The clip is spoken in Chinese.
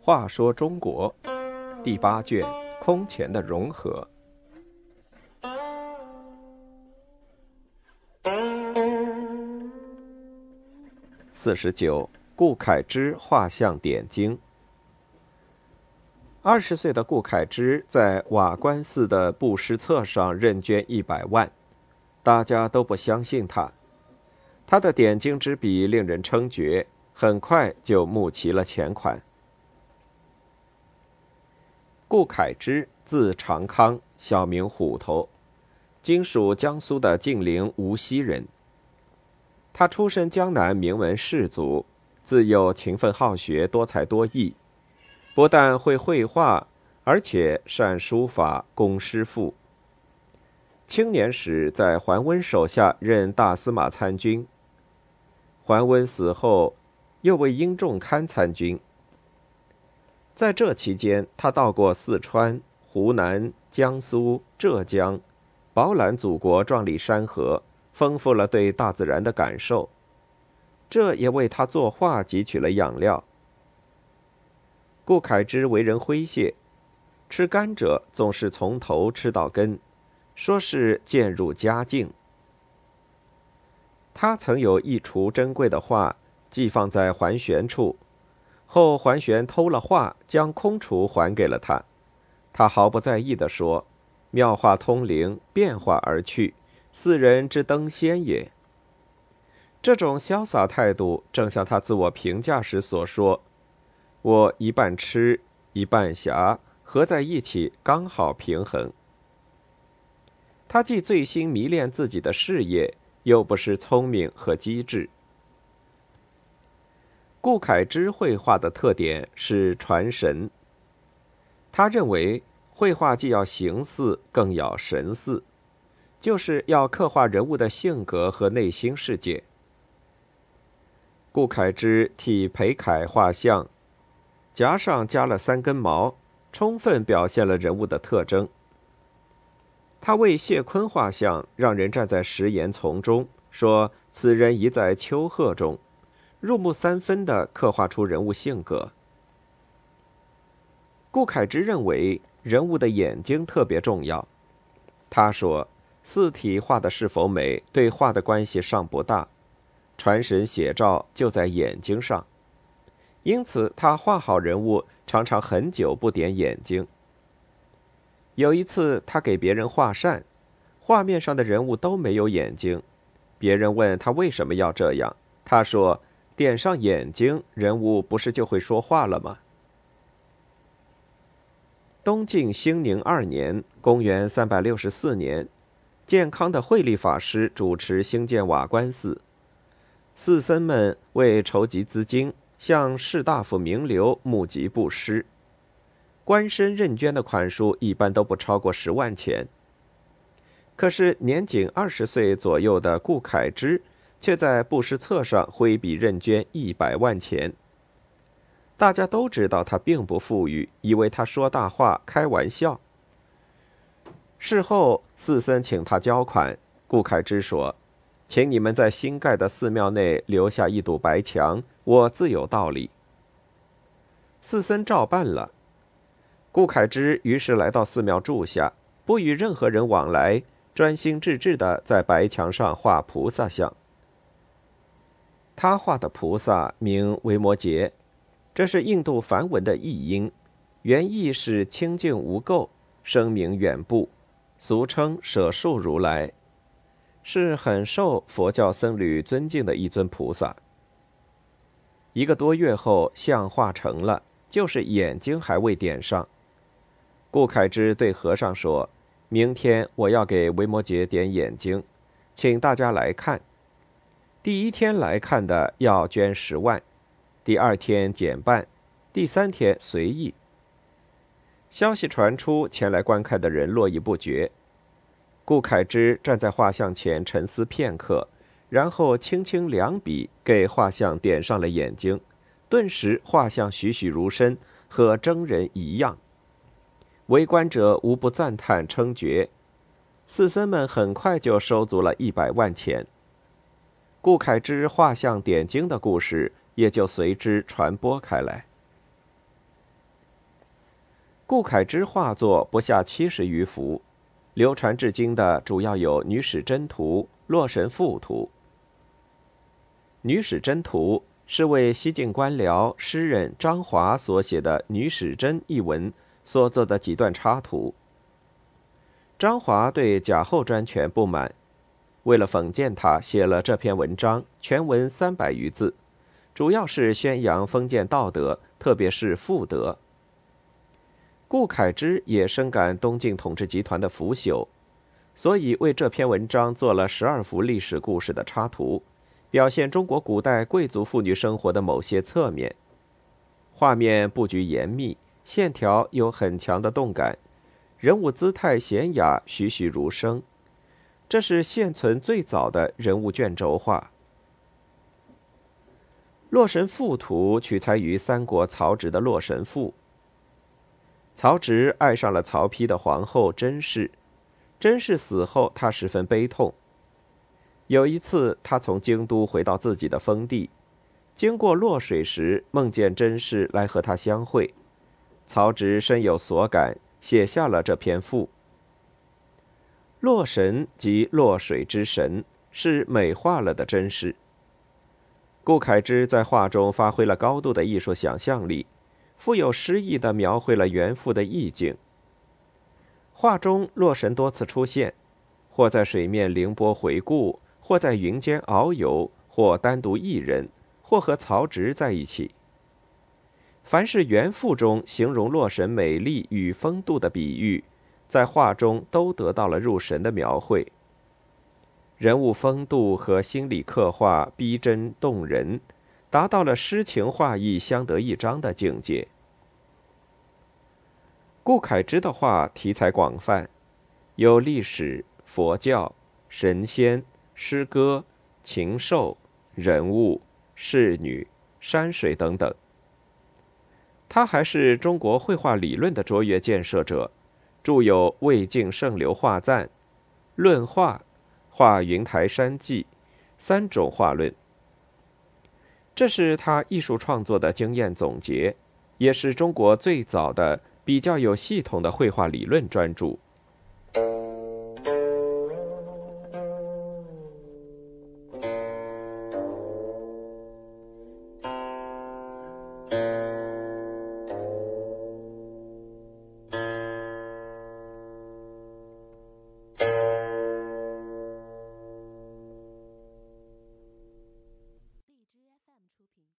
话说中国第八卷空前的融合。四十九，顾恺之画像点睛。二十岁的顾恺之在瓦官寺的布施册上认捐一百万，大家都不相信他。他的点睛之笔令人称绝，很快就募齐了钱款。顾恺之，字长康，小名虎头，今属江苏的晋陵无锡人。他出身江南名门士族，自幼勤奋好学，多才多艺，不但会绘画，而且善书法，工诗赋。青年时在桓温手下任大司马参军。桓温死后，又为英仲堪参军。在这期间，他到过四川、湖南、江苏、浙江，饱览祖国壮丽山河，丰富了对大自然的感受，这也为他作画汲取了养料。顾恺之为人诙谐，吃甘蔗总是从头吃到根，说是渐入佳境。他曾有一橱珍贵的画，寄放在桓玄处。后桓玄偷了画，将空橱还给了他，他毫不在意地说：“妙画通灵，变化而去，四人之登仙也。”这种潇洒态度，正像他自我评价时所说：“我一半痴，一半侠，合在一起刚好平衡。”他既醉心迷恋自己的事业，又不失聪明和机智。顾恺之绘画的特点是传神。他认为，绘画既要形似，更要神似，就是要刻画人物的性格和内心世界。顾恺之替裴楷画像，颊上加了三根毛，充分表现了人物的特征。他为谢坤画像，让人站在石岩丛中，说此人已在丘壑中。入木三分的刻画出人物性格。顾恺之认为人物的眼睛特别重要。他说：“四体画的是否美，对画的关系尚不大，传神写照就在眼睛上。因此，他画好人物常常很久不点眼睛。有一次，他给别人画扇，画面上的人物都没有眼睛。别人问他为什么要这样，他说。”点上眼睛，人物不是就会说话了吗？东晋兴宁二年（公元364年），健康的慧理法师主持兴建瓦官寺，寺僧们为筹集资金，向士大夫名流募集布施。官绅认捐的款数一般都不超过十万钱。可是年仅二十岁左右的顾恺之。却在布施册上挥笔认捐一百万钱。大家都知道他并不富裕，以为他说大话、开玩笑。事后，寺僧请他交款，顾恺之说：“请你们在新盖的寺庙内留下一堵白墙，我自有道理。”寺僧照办了。顾恺之于是来到寺庙住下，不与任何人往来，专心致志的在白墙上画菩萨像。他画的菩萨名维摩诘，这是印度梵文的译音，原意是清净无垢、声名远布，俗称舍受如来，是很受佛教僧侣尊敬的一尊菩萨。一个多月后，像画成了，就是眼睛还未点上。顾恺之对和尚说：“明天我要给维摩诘点眼睛，请大家来看。”第一天来看的要捐十万，第二天减半，第三天随意。消息传出，前来观看的人络绎不绝。顾恺之站在画像前沉思片刻，然后轻轻两笔给画像点上了眼睛，顿时画像栩栩如生，和真人一样。围观者无不赞叹称绝。士僧们很快就收足了一百万钱。顾恺之画像点睛的故事也就随之传播开来。顾恺之画作不下七十余幅，流传至今的主要有《女史箴图》《洛神赋图》。《女史箴图》是为西晋官僚诗人张华所写的《女史箴》一文所做的几段插图。张华对贾后专权不满。为了讽谏他，写了这篇文章，全文三百余字，主要是宣扬封建道德，特别是妇德。顾恺之也深感东晋统治集团的腐朽，所以为这篇文章做了十二幅历史故事的插图，表现中国古代贵族妇女生活的某些侧面。画面布局严密，线条有很强的动感，人物姿态娴雅，栩栩如生。这是现存最早的人物卷轴画。《洛神赋图》取材于三国曹植的《洛神赋》。曹植爱上了曹丕的皇后甄氏，甄氏死后，他十分悲痛。有一次，他从京都回到自己的封地，经过洛水时，梦见甄氏来和他相会，曹植深有所感，写下了这篇赋。洛神即洛水之神，是美化了的真实。顾恺之在画中发挥了高度的艺术想象力，富有诗意的描绘了原赋的意境。画中洛神多次出现，或在水面凌波回顾，或在云间遨游，或单独一人，或和曹植在一起。凡是原赋中形容洛神美丽与风度的比喻。在画中都得到了入神的描绘，人物风度和心理刻画逼真动人，达到了诗情画意相得益彰的境界。顾恺之的画题材广泛，有历史、佛教、神仙、诗歌、禽兽、人物、仕女、山水等等。他还是中国绘画理论的卓越建设者著有魏晋圣流画赞论画画云台山记三种画论。这是他艺术创作的经验总结也是中国最早的比较有系统的绘画理论专著。